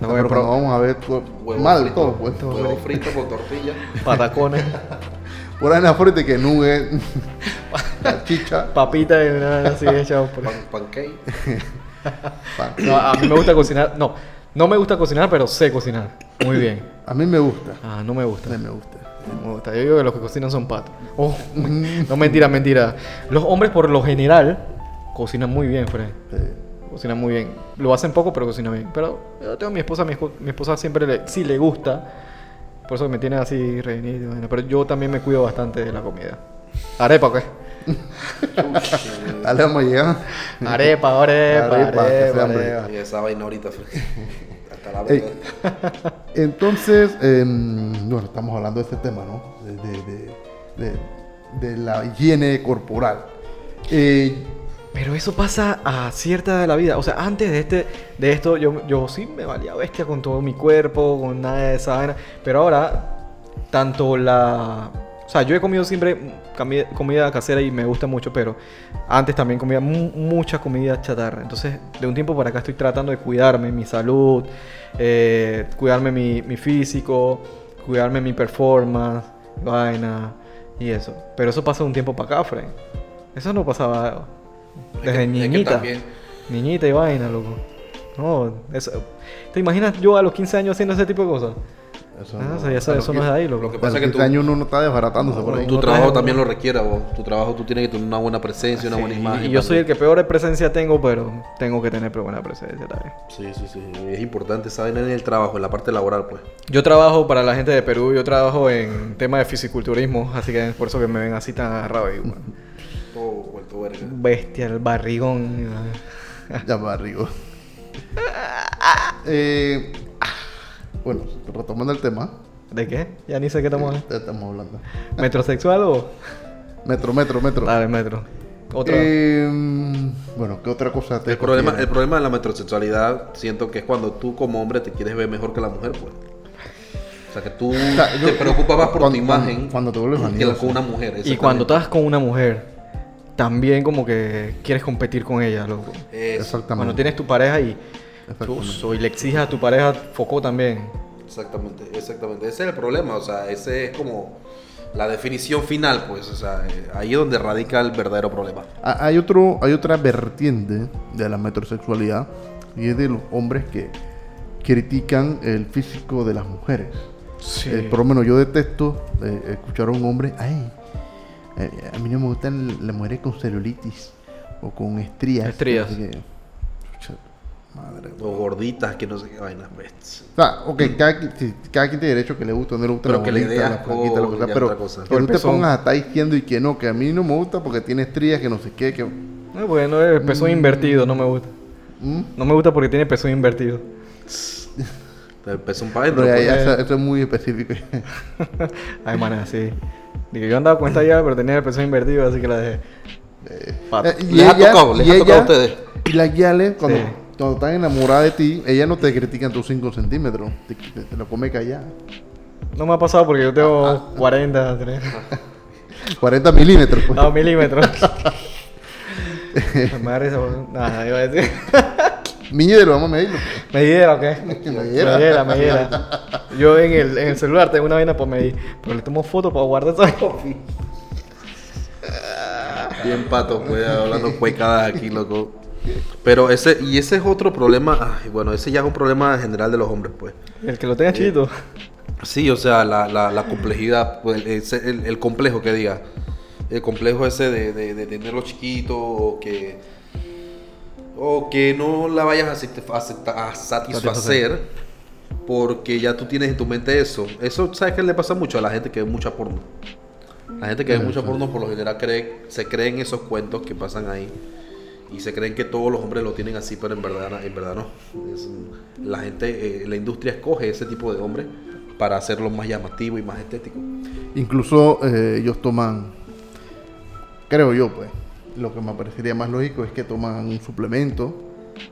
No, pero pero- vamos a ver tu- Huevo mal frito. todo, pues. Huevo frito con tortilla. Patacones, Por ahí en la fuerte que nube, chicha, papitas y una vaina así hecha por... Pan, pancake. No, a mí me gusta cocinar. No, no me gusta cocinar, pero sé cocinar. Muy bien. A mí me gusta. Ah, no me gusta. A mí me gusta. No me gusta. Yo digo que los que cocinan son patos. Oh, no, mentira, mentira. Los hombres, por lo general, cocinan muy bien, Fred. Eh, Cocinan muy bien. Lo hacen poco, pero cocinan bien. Pero yo tengo a mi esposa, mi, espo- mi esposa siempre le, sí le gusta. Por eso me tiene así reunido. Pero yo también me cuido bastante de la comida. ¿Arepa qué? Dale, vamos a llegar. Arepa, arepa, Arepa, arepa, arepa. Y esa vaina ahorita. Hasta la Ey. Entonces, em, bueno, estamos hablando de este tema, ¿no? De, de- de- de- de la higiene corporal. Eh, Pero eso pasa a cierta edad de la vida. O sea, antes de este, de esto, yo, yo sí me valía bestia con todo mi cuerpo, con nada de esa vaina. Pero ahora, tanto la. O sea, yo he comido siempre comida casera y me gusta mucho, pero antes también comía mu- mucha comida chatarra. Entonces, de un tiempo para acá estoy tratando de cuidarme, mi salud, eh, cuidarme mi, mi físico, cuidarme mi performance, vaina y eso. Pero eso pasa de un tiempo para acá, Fred. Eso no pasaba Es desde que- es que niñita. Niñita y vaina, loco. No, eso. ¿Te imaginas yo a los 15 años haciendo ese tipo de cosas? Eso Ah, no- o sea, eso, eso no es de ahí, loco. Lo que pasa es que 15 tú, años uno no está desbaratándose por ahí. No tu trabajo traes- también lo requiere, vos. Tu trabajo tú tienes que tener una buena presencia, una Sí, buena imagen. y yo soy el que peor presencia tengo, pero tengo que tener buena presencia también. Sí, sí, sí. Es importante vaina en el trabajo, en la parte laboral, pues. Yo trabajo para la gente de Perú, yo trabajo en tema de fisiculturismo, así que es por eso que me ven así tan agarrado ahí, bueno. Todo vuelto verga. Bestia, el barrigón. Ya arriba. Eh, bueno, retomando el tema, ¿De qué? Ya ni sé qué estamos hablando. estamos hablando. ¿Metrosexual o...? Metro, metro, metro. Dale, metro. Otra. Eh, bueno, ¿qué otra cosa te El problema, el problema de la metrosexualidad siento que es cuando tú como hombre te quieres ver mejor que la mujer, pues. O sea, que tú sea, yo- te preocupas más por cuando- tu imagen cuando te vuelves que con una mujer. Y cuando estás con una mujer, también como que quieres competir con ella, loco. Exactamente. Cuando tienes tu pareja y Exactamente. y le exiges a tu pareja foco también. exactamente, exactamente. Ese es el problema, o sea, ese es como la definición final, pues. O sea, eh, ahí es donde radica el verdadero problema. Hay, otro, hay otra vertiente de la metrosexualidad y es de los hombres que critican el físico de las mujeres. Sí. Eh, por lo menos yo detesto eh, escuchar a un hombre, ay, eh, a mí no me gustan las mujeres con celulitis o con estrías. Estrías. Que, Madre. O gorditas, que no sé qué vaina. pues. O sea, ok, cada, cada quien tiene derecho que le guste o no le guste Pero la que le la flaquita, lo que sea, pero otra cosa. que tú te pongas a estar diciendo y que no, que a mí no me gusta porque tiene estrías, que no sé qué, que... Eh, bueno, el pezón invertido no me gusta. ¿Mm? No me gusta porque tiene pezón invertido. El pezón para adentro. Pero ya- ya eso, es muy específico. Ay, maná, sí. Digo, yo andaba cuenta ya, pero tenía el pezón invertido, así que la dejé. Pato. Eh, ¿Les ha tocado? ¿Les y ha tocado a ella- ustedes? Y las guiales, cuando, Sí. Cuando están enamoradas de ti, ellas no te critican tus 5 centímetros, te, te- te lo come callada. No me ha pasado porque yo tengo Ah, 40, 30. 40 milímetros. pues. No, milímetros. Risa, porque- Nada, iba a decir. Miñero, vamos a medirlo. ¿Medidera o qué? Medidera. Medidera, medidera. Yo en el, en el celular tengo una vaina para medir, pero le tomo foto para guardar esa copia. Bien pato, pues, hablando cuecadas aquí, loco. Pero ese, y ese es otro problema, ay, bueno, ese ya es un problema general de los hombres, pues. El que lo tenga chiquito. Sí, o sea, la, la, la complejidad, pues, el, el complejo que diga. El complejo ese de, de, de tenerlo chiquito o que, o que no la vayas a satisfacer porque ya tú tienes en tu mente eso. Eso, ¿sabes qué le pasa mucho a la gente que ve mucha porno? La gente que ve mucha porno por lo general cree, se creen esos cuentos que pasan ahí y se creen que todos los hombres lo tienen así, pero en verdad, en verdad no. La gente, eh, la industria escoge ese tipo de hombre para hacerlo más llamativo y más estético. Incluso eh, ellos toman, creo yo, pues, lo que me parecería más lógico es que toman un suplemento,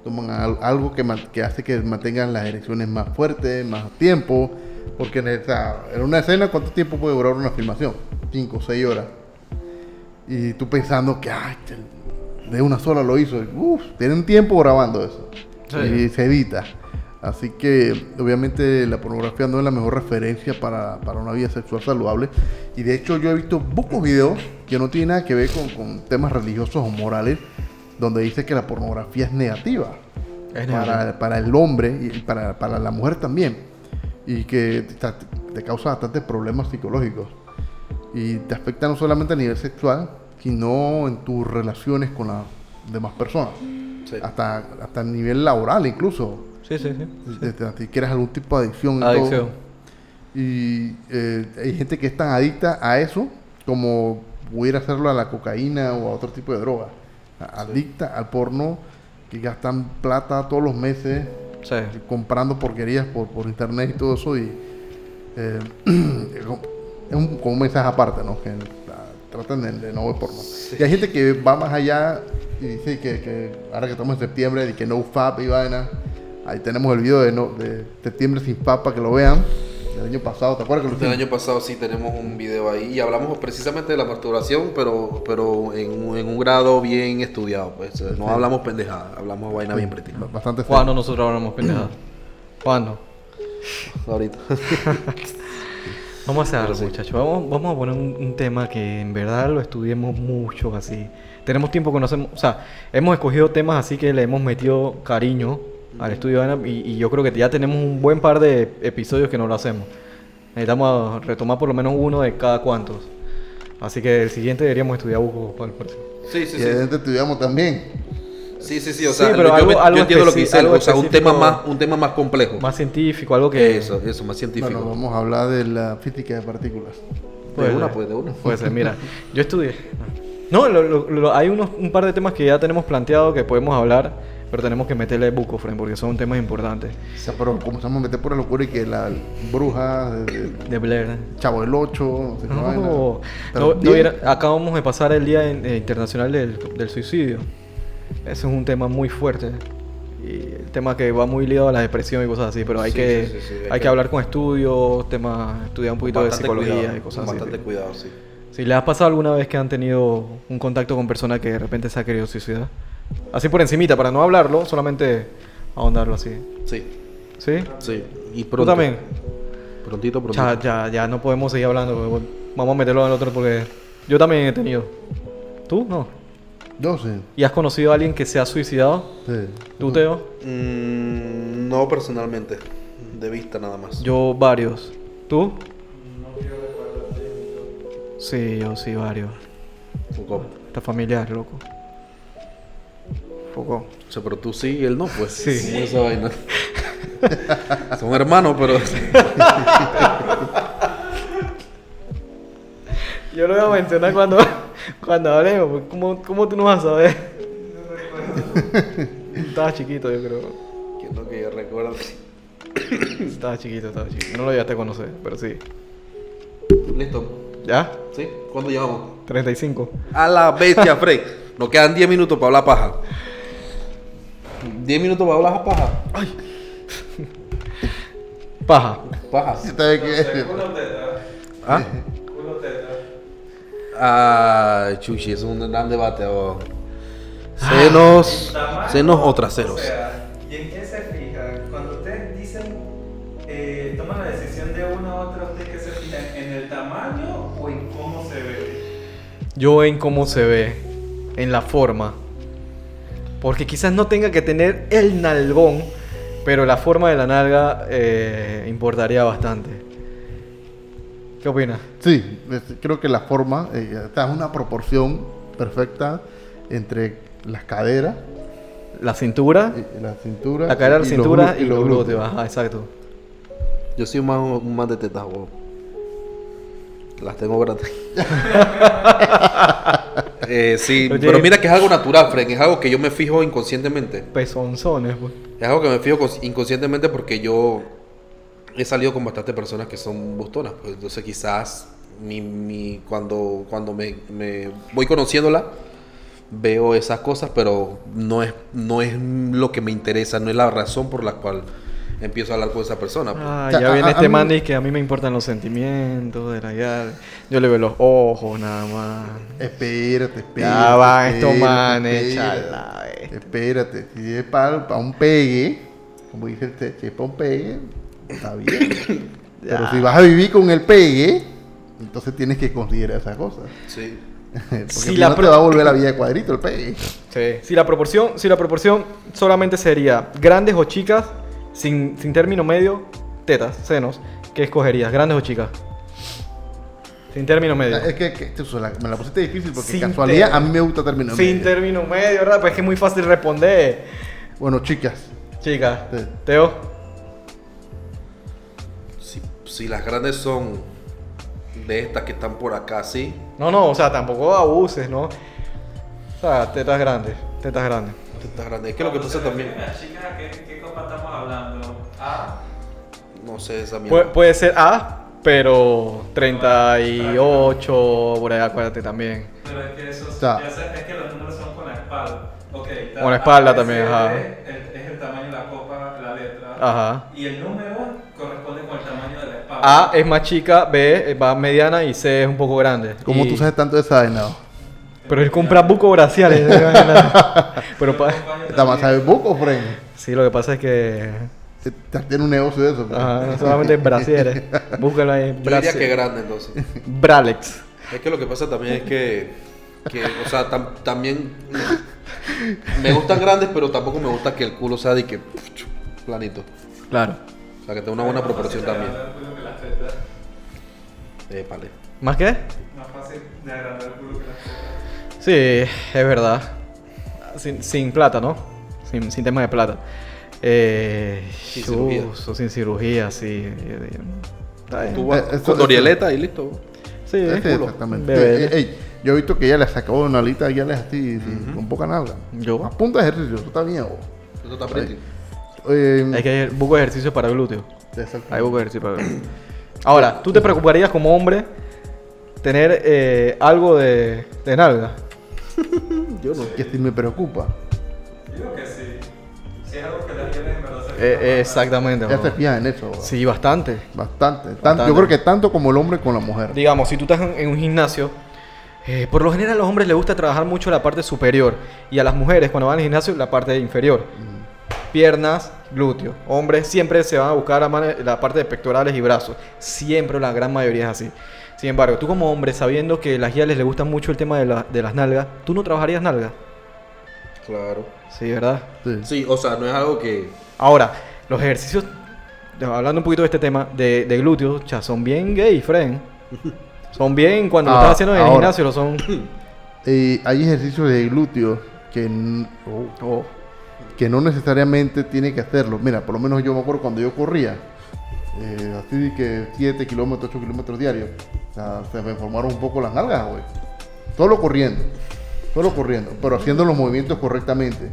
toman al- algo que, hace que mantengan las erecciones más fuertes, más tiempo, porque en, una escena, ¿cuánto tiempo puede durar una filmación? Cinco o seis horas. Y tú pensando que, ay, de una sola lo hizo. Uf, tienen tiempo grabando eso. Sí. Y se edita. Así que obviamente la pornografía no es la mejor referencia para, para una vida sexual saludable. Y de hecho yo he visto pocos videos que no tienen nada que ver con, con temas religiosos o morales, donde dice que la pornografía es negativa Es para, para el hombre y para, para la mujer también. Y que te, te causa bastantes problemas psicológicos. Y te afecta no solamente a nivel sexual, sino en tus relaciones con las demás personas. Sí. Hasta, hasta a nivel laboral incluso. Sí, sí, sí. Si te- si quieres algún tipo de adicción. y todo. Adicción. Y eh, hay gente que es tan adicta a eso como pudiera hacerlo a la cocaína o a otro tipo de droga. Adicta al porno, que gastan plata todos los meses Sí. comprando porquerías por, por internet y todo eso. Y eh, es un, como un mensaje aparte, ¿no? Que tratan de, de no ver porno. Y hay gente que va más allá y dice que, que ahora que estamos en septiembre, de que no FAP y vaina. Ahí tenemos el video de, no, de septiembre sin FAP para que lo vean. Del año pasado, ¿te acuerdas que lo El hicimos? año pasado sí tenemos un video ahí y hablamos precisamente de la masturbación, pero, pero en, un- en un grado bien estudiado. Pues. No hablamos pendejada, hablamos vaina bien pretty. Bastante. ¿Cuándo nosotros hablamos pendejadas? ¿Cuándo? Ahorita. Vamos a hacer algo, muchachos. Vamos, vamos a poner un, un tema que en verdad lo estudiemos mucho así. Tenemos tiempo que no hacemos... O sea, hemos escogido temas así que le hemos metido cariño al estudio de Ana y, y yo creo que ya tenemos un buen par de episodios que no lo hacemos. Necesitamos retomar por lo menos uno de cada cuantos. Así que el siguiente deberíamos estudiar Buco para el próximo. Sí, sí, Y sí. eventualmente estudiamos también. Sí, sí, sí. O Sí, sea, pero yo, algo- me- yo algo entiendo lo que dice O sea, un tema, más, un tema más complejo. Más científico, algo que... Eso, eso, más científico. Bueno, vamos a hablar de la física de partículas. Puede de una, ser. pues, de una. Puede ser, mira, yo estudié. No, lo- lo- lo- hay unos, un par de temas que ya tenemos planteado que podemos hablar, pero tenemos que meterle buco, friend, porque son temas importantes. O sea, pero comenzamos a meter por locura y que la bruja, de- de- De Blair. Chavo del 8, no. No, no, no acabamos de pasar el Día eh, Internacional del, del Suicidio. Ese es un tema muy fuerte. Y el tema que va muy ligado a la depresión y cosas así, pero hay, Sí, que, sí, sí, sí, hay, hay que, que- hablar con estudios, temas, estudiar un poquito de Bastante psicología cuidado, y cosas con así. Bastante cuidado, sí. Si les ha pasado alguna vez que han tenido un contacto con personas que de repente se ha querido suicidar. Así por encimita, para no hablarlo, solamente ahondarlo así. Sí, ¿Sí? sí. Y ¿Tú pronto. también? Prontito, prontito. Ya, ya, ya no podemos seguir hablando. Vamos a meterlo en el otro porque yo también he tenido. ¿Tú? No. Yo sí. ¿Y has conocido a alguien que se ha suicidado? sí. ¿Tú, Teo? Mm, no personalmente. De vista nada más. Yo varios. ¿Tú? Sí, yo sí, varios. Poco. Está familiar, loco. tampoco. O sea, pero tú sí y él no, pues. Sí. ¿Cómo es esa vaina? Son hermanos, pero. Yo lo voy a mencionar cuando, cuando hablemos, ¿cómo, ¿cómo tú no vas a saber? Estaba chiquito, yo creo. Quiero que yo recuerdo. Estaba chiquito, estaba chiquito. No lo llegaste a conocer, pero sí. Listo. ¿Ya? ¿Sí? ¿Cuándo llevamos? 35. A la bestia, Frey. Nos quedan 10 minutos para hablar paja. 10 minutos para hablar paja. Paja. Paja. ¿Sabe qué? ¿Ah? Ah, chuchi, eso es un gran debate. oh. Senos, senos o traseros. O sea, ¿y en qué se fija? Cuando ustedes dicen, eh, toman la decisión de una u otra, ¿ustedes qué se fijan? ¿En el tamaño o en cómo se ve? Yo en cómo se ve, en la forma. Porque quizás no tenga que tener el nalgón, pero la forma de la nalga eh, importaría bastante. ¿Qué opinas? Sí, creo que la forma eh, está en una proporción perfecta entre las caderas, La cintura, y la cintura, la cadera de la y los cintura y los glúteos. Ajá, exacto. Yo soy más, un más de tetas, weón. Las tengo grandes. Eh, sí, Oye. pero mira que es algo natural, Fred. Es algo que yo me fijo inconscientemente. Pezonzones, pues. Es algo que me fijo cons- inconscientemente porque yo he salido con bastantes personas que son bustonas. Pues entonces quizás mi, mi- cuando, cuando me, me voy conociéndola, veo esas cosas, pero no es, no es lo que me interesa, no es la razón por la cual empiezo a hablar con esa persona. pues. Ah, ya a- viene a- este man y que a mí me importan los sentimientos de la ya. Yo le veo los ojos nada más. Espérate, espérate. Ya van estos manes, espérate. chala, eh. Espérate, si es para, un pegue, como dice si es para un pegue, está bien. Pero si vas a vivir con el pegue, entonces tienes que considerar esas cosas. Sí. Porque Si la no te va a volver la vida de cuadrito el pegue. Sí. Si la proporción, si la proporción solamente sería grandes o chicas, sin, sin término medio, tetas, senos, ¿qué escogerías? ¿Grandes o chicas? Sin término medio. Es que, que te- la- me la pusiste difícil porque Sin casualidad ter- a mí me gusta término Sin medio. término medio, ¿verdad? Pues es que es muy fácil responder. Bueno, chicas, Chicas, Sí. Teo. Si, las grandes son de estas que están por acá, sí. No, no, o sea, tampoco abuses, ¿no? O sea, tetas grandes, tetas grandes. Estas grandes. Es que lo que pasa también, Las chicas, ¿qué, ¿qué copa estamos hablando? Ah, no sé, esa Pu- mierda. puede ser A, pero 38, por ahí acuérdate también. pero es que eso O sea- ya sé- es que los números son con la espalda. Ok, está Con la espalda A, también, ajá. El- es el tamaño de la copa, la letra. Ajá. Y el número corresponde con el tamaño de la espalda. A es más chica, B va mediana y C es un poco grande. ¿cómo Y- tú sabes tanto de esa vaina? Pero él compra buco braciales. pero pa- ¿Está más sabes buco, friend? Sí, lo que pasa es que... Tiene un negocio de eso. friend. Ajá, no solamente brasieres. Búscalo ahí. Yo diría que grande entonces. Bralex. Es que lo que pasa también es que, que o sea, tam- también me gustan grandes, pero tampoco me gusta que el culo sea de que planito. Claro. O sea, que tenga una buena proporción también. Agrandar el culo que las tetas. Eh, vale. ¿Más qué? Más fácil de agrandar el culo que las tetas. Sí, es verdad. Sin, sin plata, ¿no? Sin, sin tema de plata. Eh, Sin cirugía. chuzo, sin cirugía, sí. Tú vas Eh, eso- con Dorieleta y listo. Sí, culo. exactamente. Bebé. Eh, ey, yo he visto que ella le sacó una alita ya les así, sí, con poca nalga. Yo. A punta de ejercicio, eso está bien. Eso está pretty. Eh, Es que hay buco de ejercicio para glúteo. exacto. Hay buco de ejercicio para glúteo. Ahora, ¿tú te preocuparías como hombre tener eh, algo de, de nalga? Yo no. Que sí me preocupa. Digo que sí. Si es algo que las tienes en verdad Eh, exactamente. Ya ¿no? se fija en eso. Sí, bastante. Bastante. Tan- Bastante. Yo creo que tanto como el hombre con la mujer. Digamos, si tú estás en, en un gimnasio, eh, por lo general a los hombres les gusta trabajar mucho la parte superior y a las mujeres cuando van al gimnasio la parte inferior. Piernas, glúteos. Hombres siempre se van a buscar la, parte de pectorales y brazos. Siempre la gran mayoría es así. Sin embargo, tú como hombre, sabiendo que a las guías les gusta mucho el tema de, la- de las nalgas, ¿tú no trabajarías nalgas? Claro. Sí, ¿verdad? Sí. Sí, o sea, no es algo que. Ahora, los ejercicios, hablando un poquito de este tema, de, de glúteos, ya son bien gay, friend. Son bien, cuando lo Ah, estás haciendo en el gimnasio, lo son. Eh, hay ejercicios de glúteos que, oh, Oh. que no necesariamente tiene que hacerlo. Mira, por lo menos yo me acuerdo cuando yo corría, eh, así de que 7 kilómetros, 8 kilómetros diarios, o sea, se me formaron un poco las nalgas, güey. Solo corriendo, solo corriendo, pero haciendo los movimientos correctamente.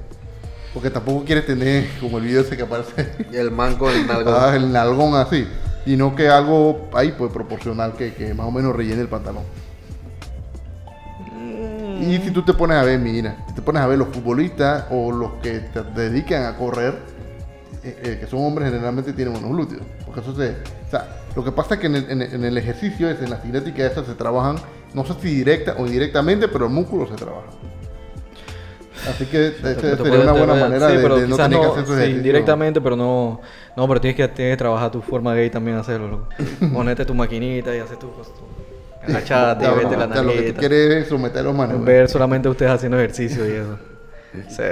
Porque tampoco quieres tener como el video ese que aparece Y el man con el nalgón. Ah, el nalgón así. Y no que algo ahí pues proporcional que, que más o menos rellene el pantalón. Y si tú te pones a ver, mira, si te pones a ver los futbolistas o los que te dedican a correr, eh, eh, que son hombres generalmente tienen unos glúteos. Porque eso se... O sea, lo que pasa es que en el, en el- en el ejercicio, en la cinética esas se trabajan, no sé si directa o indirectamente, pero el músculo se trabaja. Así que Te- te sería puede- una buena puede- manera sí, de, pero de no tener que no- hacer su sí, directamente, pero no. No, pero tienes que, tienes que trabajar tu forma gay también hacerlo, loco. Ponete tu maquinita y hacer tu tu agachate, Ya, vete la ya, lo que tú quieres es someter a los manos. güey. Ver solamente ustedes haciendo ejercicio y eso. Sí,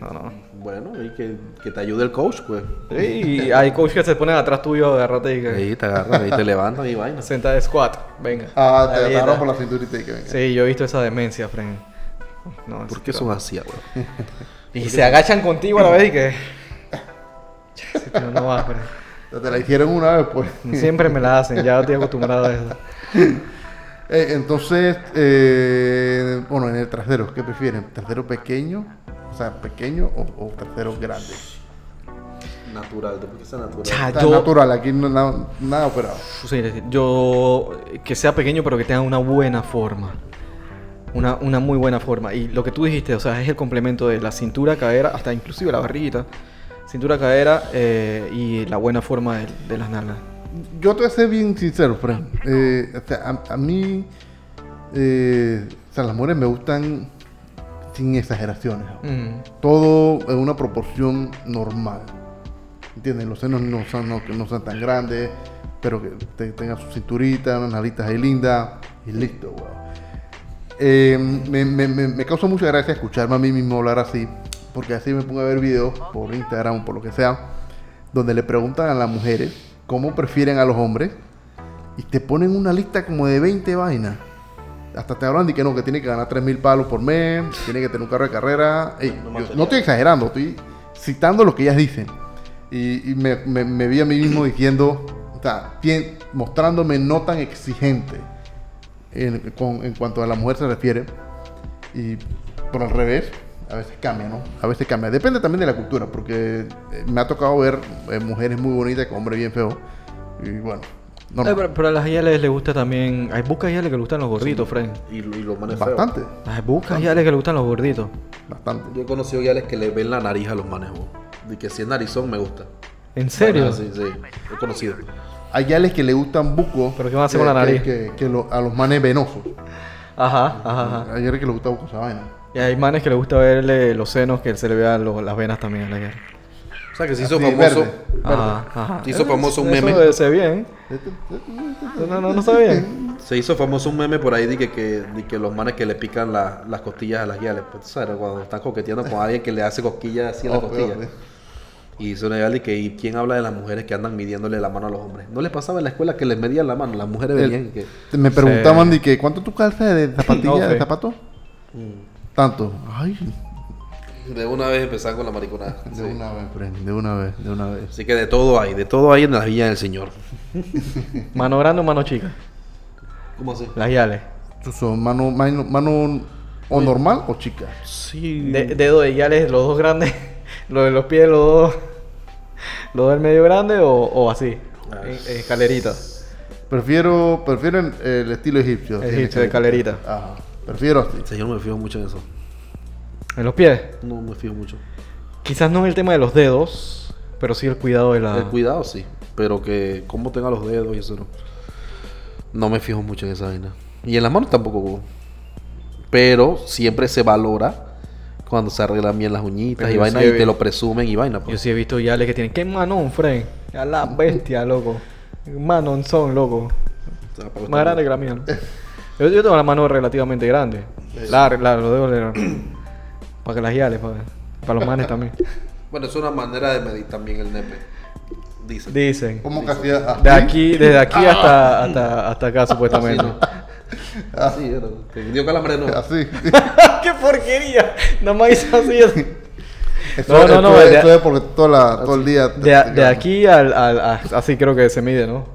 no, no. Bueno, y que, que te ayude el coach, pues. Sí, y hay coaches que se ponen atrás tuyo, agarrate y que Ahí te agarran, ahí te levantan y vaina. senta de squat, venga. Ah, te agarran por la cinturita y que venga. Sí, yo he visto esa demencia, Fren. No, ¿Por qué son así, güey? Y se agachan contigo a la vez y que. Tío no va. Ya Te la hicieron una vez, pues. Siempre me la hacen, ya estoy acostumbrado a eso. Eh, entonces, eh, bueno, en el trasero, ¿qué prefieren? ¿Trasero pequeño? O sea, pequeño o, o trasero grande? Natural, ¿por qué sea natural? Ya, yo, natural, aquí no nada, nada operado. sí, yo que sea pequeño pero que tenga una buena forma. Una, una muy buena forma. Y lo que tú dijiste, o sea, es el complemento de la cintura, cadera, hasta inclusive la barriguita. Cintura, cadera eh, y la buena forma de, de las nalgas. Yo te voy a ser bien sincero, Fran. Eh, o sea, a, a mí, eh, o sea, las mujeres me gustan sin exageraciones. Mm. todo en una proporción normal. ¿Entiendes? Los senos no son, no, no sean tan grandes, pero que te- tengan su cinturita, unas nalitas ahí lindas y listo, weón. Eh, me, me- me- me causa mucha gracia escucharme a mí mismo hablar así, porque así me pongo a ver videos por Instagram o por lo que sea, donde le preguntan a las mujeres cómo prefieren a los hombres y te ponen una lista como de 20 vainas. Hasta te hablan de que no, que tiene que ganar 3 mil palos por mes, tiene que tener un carro de carrera. Ey, yo no estoy exagerando, estoy citando lo que ellas dicen. Y, y me, me- me vi a mí mismo diciendo, o sea, mostrándome no tan exigente en, con- en cuanto a la mujer se refiere. Y por al revés, a veces cambia, ¿no? A veces cambia. Depende también de la cultura, porque eh, me ha tocado ver eh, mujeres muy bonitas con hombres bien feos. Y bueno. Eh, pero, pero a las yales les gusta también. Hay buscas yales que le gustan los gorditos, Fren. Y, y los manes feos. bastante, Hay buscas yales que le gustan los gorditos. bastante. Yo he conocido guiales que le ven la nariz a los manes. De que si es narizón me gusta. ¿En serio? Ah, sí, sí. He conocido. Hay gales que le gustan bucos. ¿Pero qué van a hacer que- con la que- nariz? Que, que lo- a los manes venosos. Ajá, ajá, ajá. Hay gales que le gusta bucos esa vaina. Y hay manes que les gusta verle los senos que se le vean los- las venas también a la yale. O sea que se hizo Así, famoso. verde, verde. Ajá, ajá. Se hizo famoso un Eso meme. debe ser bien. No, no, no bien. Se hizo famoso un meme por ahí de que, que, de que los manes que le pican la- las costillas a las guiales. Pues, ¿sabes? Cuando están coqueteando con alguien que le hace cosquillas así en la Oh, costilla. peor, Y una guial de que, ¿y quién habla de las mujeres que andan midiéndole la mano a los hombres? ¿No les pasaba en la escuela que les medían la mano? Las mujeres El- venían que... Me preguntaban Sí. de que, ¿cuánto tú calzas de zapatilla, No, de zapato? Tanto. Ay, De una vez empezar con la mariconada. de Sí. una vez, friend, de una vez, de una vez. Así que de todo hay, de todo hay en la villa del Señor. Mano grande o mano chica. ¿Cómo así? Las yales. ¿Tú son mano, mano, mano o normal o chica? Sí. De- dedo de yales, los dos grandes. Los de los pies, los dos. Los del medio grande o, o así. Ah. En, en escalerita. Prefiero, prefiero el, el estilo egipcio. Egipcio, de escalerita. Ajá. Prefiero así. Sí, yo no me fijo mucho en eso. En los pies. No me fijo mucho. Quizás no en el tema de los dedos, pero sí el cuidado de la. El cuidado sí, pero que cómo tenga los dedos y eso no. No me fijo mucho en esa vaina. Y en las manos tampoco. Pero siempre se valora cuando se arreglan bien las uñitas Pero y yo vaina sí y te lo presumen y vaina. Yo Pues. sí he visto yales que tienen. ¡Qué manón, Fren! A la bestia, loco. Manón son, loco. O sea, para Más grande que la mía. ¿no? Yo, yo tengo la mano relativamente grande. Larga, larga, los dedos le- Para que las yales, para, para los manes también. Bueno, es una manera de medir también el nepe. Dicen. Dicen. ¿Cómo que hacía? así? De aquí, desde aquí hasta, hasta, hasta acá, supuestamente. Así era. Te dio calambre, no. Así. ¡Qué porquería! Nada más hizo así. así. Eso, No, no, esto no, de- esto es porque toda la- todo el día. De, te de quedas- aquí al, al- a- Así creo que se mide, ¿no?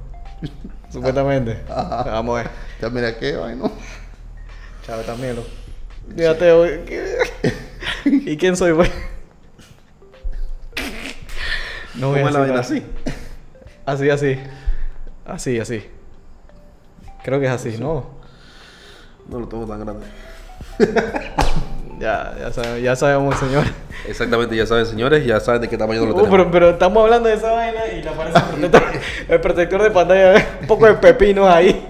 Supuestamente. Vamos a ver. Ya mira qué vaina. Chávez también, lo. Fíjate. ¿qué? ¿Y quién soy, güey? No voy ¿Cómo a es la vaina así? Así, así. Así, así. Creo que es así, ¿no? No lo tengo tan grande. Ya, ya, sabe- ya sabemos, señor. Exactamente, ya saben, señores, ya saben de qué tamaño lo Uh, tenemos. pero, pero estamos hablando de esa vaina y le aparece el protector, el protector de pantalla. Un poco de pepinos ahí.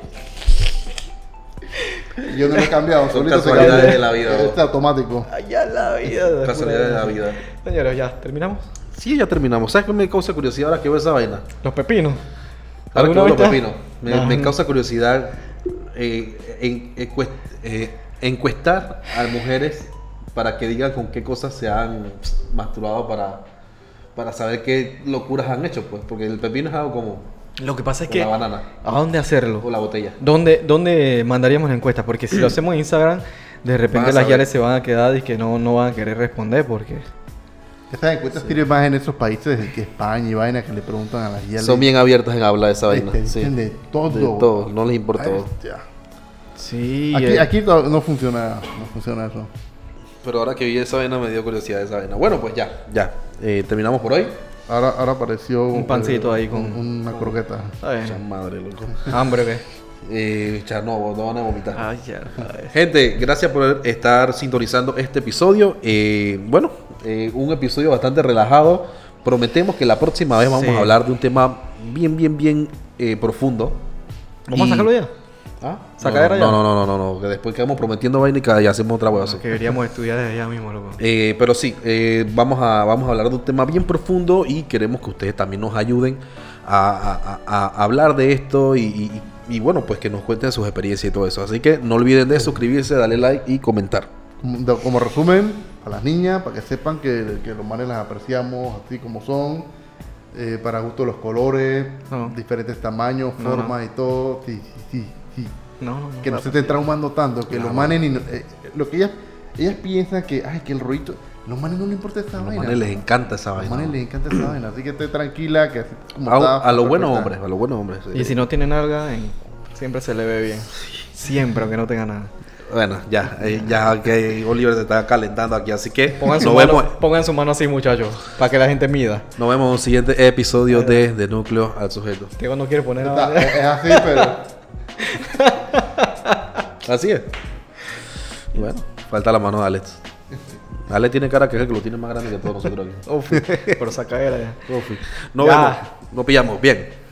Yo no lo he cambiado. Son solito casualidades de la vida. Este automático. Allá la vida. Casualidades de la vida. Señores, ya, terminamos. Sí, ya terminamos. ¿Sabes qué me causa curiosidad ahora que veo esa vaina? Los pepinos. Ahora que veo ¿Alguna los pepinos. Me causa curiosidad eh, encuest- eh, encuestar a mujeres para que digan con qué cosas se han masturbado para, para saber qué locuras han hecho, pues. Porque el pepino es algo como Lo que pasa es o que. la banana ¿A dónde hacerlo? o la botella. ¿Dónde, ¿Dónde mandaríamos la encuesta? Porque si lo hacemos en Instagram, de repente las yales se van a quedar y que no, no van a querer responder porque... Estas encuestas tienen más en esos países que España y vaina que le preguntan a las guías. Son bien abiertas en hablar de esa vaina. te sí. de todo. De todo, no les importa. Sí. Aquí, eh, aquí no no funciona, no funciona eso. Pero ahora que vi esa vaina me dio curiosidad esa vaina. Bueno, pues ya, ya. Eh, terminamos por hoy. Ahora, ahora apareció Un pancito ahí con- un- una croqueta. Ay, Cha madre, loco. hambre, ¿qué? Eh, cha, no, no van a vomitar. Ay, ya. Gente, gracias por estar sintonizando este episodio. Eh, bueno, eh, un episodio bastante relajado. Prometemos que la próxima vez vamos Sí. a hablar de un tema bien, bien, bien eh, profundo. ¿Vamos Y- a sacarlo ya? ¿Ah? ¿Sacadera no, ya? no, no, no, no, no, que después quedamos prometiendo vaina y cada día hacemos otra hueá. Que deberíamos estudiar desde allá mismo, loco. Eh, pero sí, vamos, a, vamos a hablar de un tema bien profundo y queremos que ustedes también nos ayuden a, a- a- a hablar de esto y, y- y, bueno, pues que nos cuenten sus experiencias y todo eso. Así que no olviden de suscribirse, darle like y comentar. Como, resumen, a las niñas, para que sepan que, que los manes las apreciamos así como son, eh, para gusto los colores, No. diferentes tamaños, No, formas y todo. Sí, sí, sí, sí. No, no, no. Que no se estén traumando tanto, que Claro. los manes ni. eh, lo que ellas, ellas piensan que, ay, que el rollito. Los manes no les importa esa A los vaina. manes les encanta esa A los vaina. manes les encanta esa vaina. Así que esté tranquila, que así como A, está, a los buenos hombres, a los buenos hombres. Y si no tiene nalga, en- siempre se le ve bien. Siempre, aunque no tenga nada. Bueno, ya, eh, ya que Oliver se está calentando aquí, así que Pongan su, nos, mano, vemos, pongan su mano así, muchachos, para que la gente mida. nos vemos en un siguiente episodio de, de Núcleo al Sujeto. Diego no quiere poner nada. es, es así, pero. Así es. Bueno, falta la mano de Alex. Alex tiene cara que es el que lo tiene más grande que todos nosotros aquí. Uf, pero saca era ya. Ya. vemos, nos pillamos, bien.